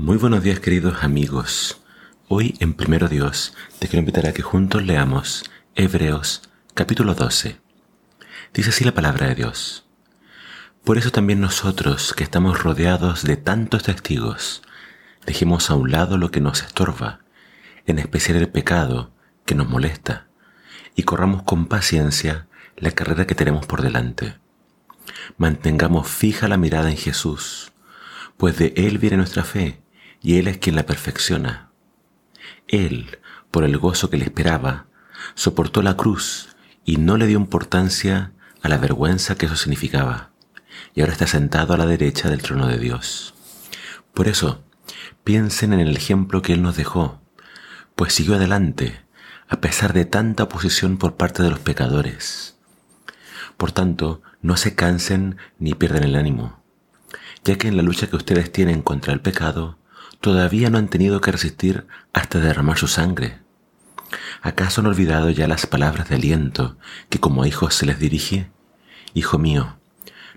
Muy buenos días queridos amigos. Hoy en Primero Dios te quiero invitar a que juntos leamos Hebreos capítulo 12. Dice así la palabra de Dios. Por eso también nosotros que estamos rodeados de tantos testigos, dejemos a un lado lo que nos estorba, en especial el pecado que nos molesta, y corramos con paciencia la carrera que tenemos por delante. Mantengamos fija la mirada en Jesús, pues de Él viene nuestra fe y Él es quien la perfecciona. Él, por el gozo que le esperaba, soportó la cruz y no le dio importancia a la vergüenza que eso significaba, y ahora está sentado a la derecha del trono de Dios. Por eso, piensen en el ejemplo que Él nos dejó, pues siguió adelante, a pesar de tanta oposición por parte de los pecadores. Por tanto, no se cansen ni pierdan el ánimo, ya que en la lucha que ustedes tienen contra el pecado, todavía no han tenido que resistir hasta derramar su sangre. ¿Acaso han olvidado ya las palabras de aliento que como hijos se les dirige? Hijo mío,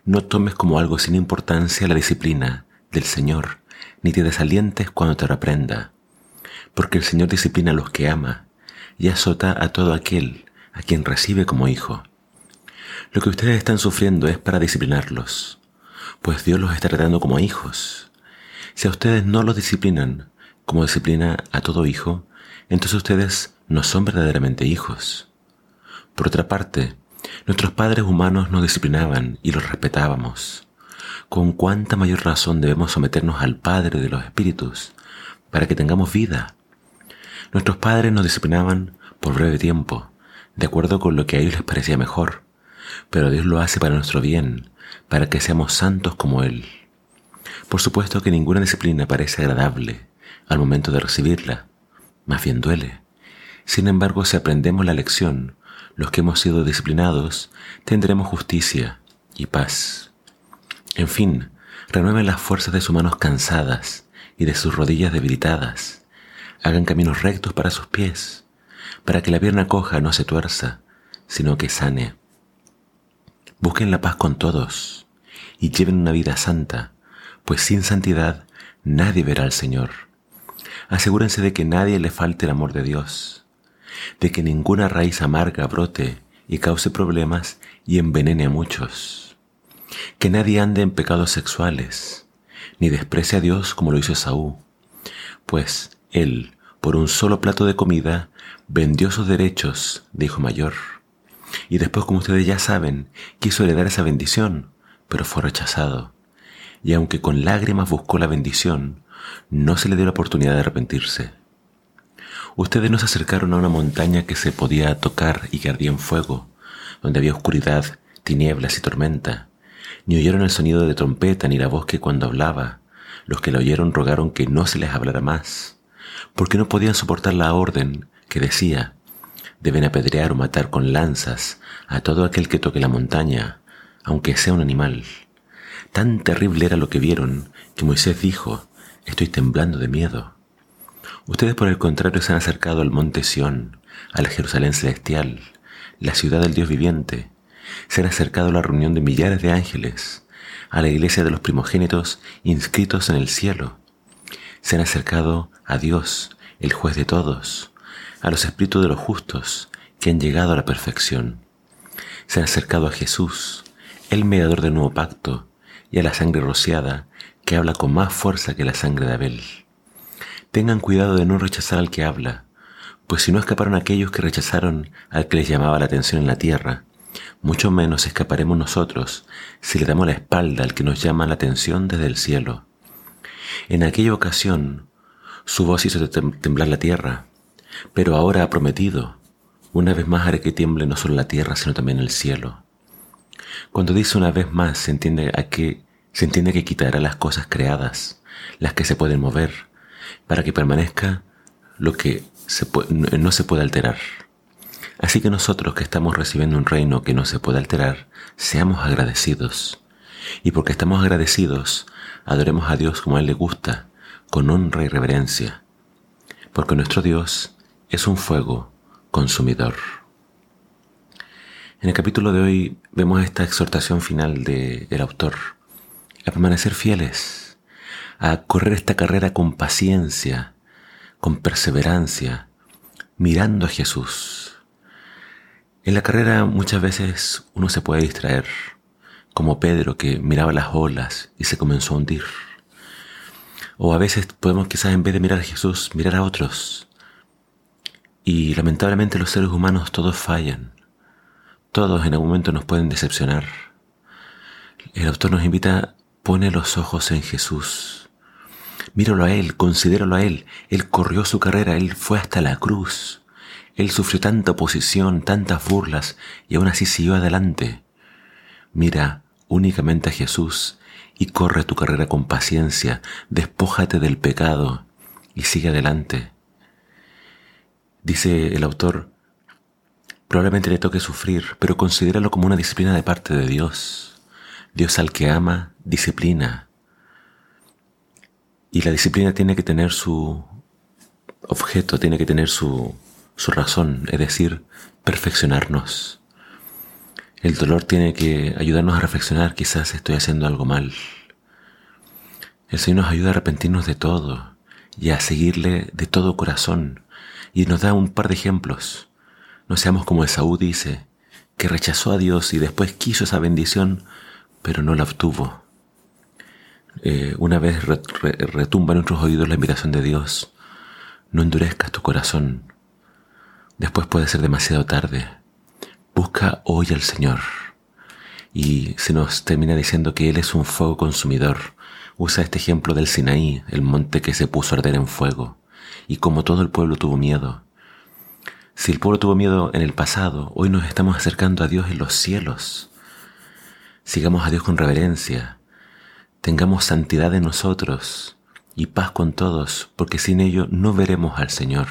no tomes como algo sin importancia la disciplina del Señor, ni te desalientes cuando te reprenda, porque el Señor disciplina a los que ama y azota a todo aquel a quien recibe como hijo. Lo que ustedes están sufriendo es para disciplinarlos, pues Dios los está tratando como hijos si a ustedes no los disciplinan como disciplina a todo hijo, entonces ustedes no son verdaderamente hijos. Por otra parte, nuestros padres humanos nos disciplinaban y los respetábamos. Con cuánta mayor razón debemos someternos al Padre de los Espíritus para que tengamos vida. Nuestros padres nos disciplinaban por breve tiempo, de acuerdo con lo que a ellos les parecía mejor, pero Dios lo hace para nuestro bien, para que seamos santos como Él. Por supuesto que ninguna disciplina parece agradable al momento de recibirla, más bien duele. Sin embargo, si aprendemos la lección, los que hemos sido disciplinados tendremos justicia y paz. En fin, renueven las fuerzas de sus manos cansadas y de sus rodillas debilitadas. Hagan caminos rectos para sus pies, para que la pierna coja no se tuerza, sino que sane. Busquen la paz con todos y lleven una vida santa, pues sin santidad nadie verá al Señor. Asegúrense de que nadie le falte el amor de Dios, de que ninguna raíz amarga brote y cause problemas y envenene a muchos. Que nadie ande en pecados sexuales, ni desprecie a Dios como lo hizo Esaú, pues él, por un solo plato de comida, vendió sus derechos de hijo mayor. Y después, como ustedes ya saben, quiso heredar esa bendición, pero fue rechazado y aunque con lágrimas buscó la bendición, no se le dio la oportunidad de arrepentirse. Ustedes no se acercaron a una montaña que se podía tocar y que ardía en fuego, donde había oscuridad, tinieblas y tormenta, ni oyeron el sonido de trompeta ni la voz que cuando hablaba, los que la oyeron rogaron que no se les hablara más, porque no podían soportar la orden que decía, deben apedrear o matar con lanzas a todo aquel que toque la montaña, aunque sea un animal. Tan terrible era lo que vieron que Moisés dijo, estoy temblando de miedo. Ustedes por el contrario se han acercado al monte Sión, a la Jerusalén celestial, la ciudad del Dios viviente. Se han acercado a la reunión de millares de ángeles, a la iglesia de los primogénitos inscritos en el cielo. Se han acercado a Dios, el juez de todos, a los espíritus de los justos que han llegado a la perfección. Se han acercado a Jesús, el mediador del nuevo pacto, y a la sangre rociada, que habla con más fuerza que la sangre de Abel. Tengan cuidado de no rechazar al que habla, pues si no escaparon aquellos que rechazaron al que les llamaba la atención en la tierra, mucho menos escaparemos nosotros si le damos la espalda al que nos llama la atención desde el cielo. En aquella ocasión, su voz hizo temblar la tierra, pero ahora ha prometido, una vez más haré que tiemble no solo la tierra, sino también el cielo. Cuando dice una vez más, se entiende a que se entiende que quitará las cosas creadas, las que se pueden mover, para que permanezca lo que no se puede alterar. Así que nosotros que estamos recibiendo un reino que no se puede alterar, seamos agradecidos. Y porque estamos agradecidos, adoremos a Dios como a Él le gusta, con honra y reverencia. Porque nuestro Dios es un fuego consumidor. En el capítulo de hoy vemos esta exhortación final del autor a permanecer fieles, a correr esta carrera con paciencia, con perseverancia, mirando a Jesús. En la carrera muchas veces uno se puede distraer, como Pedro que miraba las olas y se comenzó a hundir. O a veces podemos quizás en vez de mirar a Jesús, mirar a otros. Y lamentablemente los seres humanos todos fallan. Todos en algún momento nos pueden decepcionar. El autor nos invita, pone los ojos en Jesús. Míralo a Él, considéralo a Él. Él corrió su carrera, Él fue hasta la cruz. Él sufrió tanta oposición, tantas burlas, y aún así siguió adelante. Mira únicamente a Jesús y corre tu carrera con paciencia, despójate del pecado y sigue adelante. Dice el autor, probablemente le toque sufrir, pero considéralo como una disciplina de parte de Dios. Dios al que ama, disciplina. Y la disciplina tiene que tener su objeto, tiene que tener su, su razón, es decir, perfeccionarnos. El dolor tiene que ayudarnos a reflexionar, quizás estoy haciendo algo mal. El Señor nos ayuda a arrepentirnos de todo y a seguirle de todo corazón. Y nos da un par de ejemplos. No seamos como Esaú dice, que rechazó a Dios y después quiso esa bendición, pero no la obtuvo. Eh, una vez retumba en nuestros oídos la invitación de Dios, no endurezcas tu corazón. Después puede ser demasiado tarde. Busca hoy al Señor. Y se nos termina diciendo que Él es un fuego consumidor. Usa este ejemplo del Sinaí, el monte que se puso a arder en fuego. Y como todo el pueblo tuvo miedo. Si el pueblo tuvo miedo en el pasado, hoy nos estamos acercando a Dios en los cielos. Sigamos a Dios con reverencia. Tengamos santidad en nosotros y paz con todos, porque sin ello no veremos al Señor.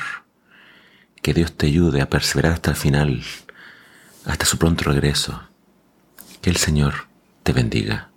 Que Dios te ayude a perseverar hasta el final hasta su pronto regreso. Que el Señor te bendiga.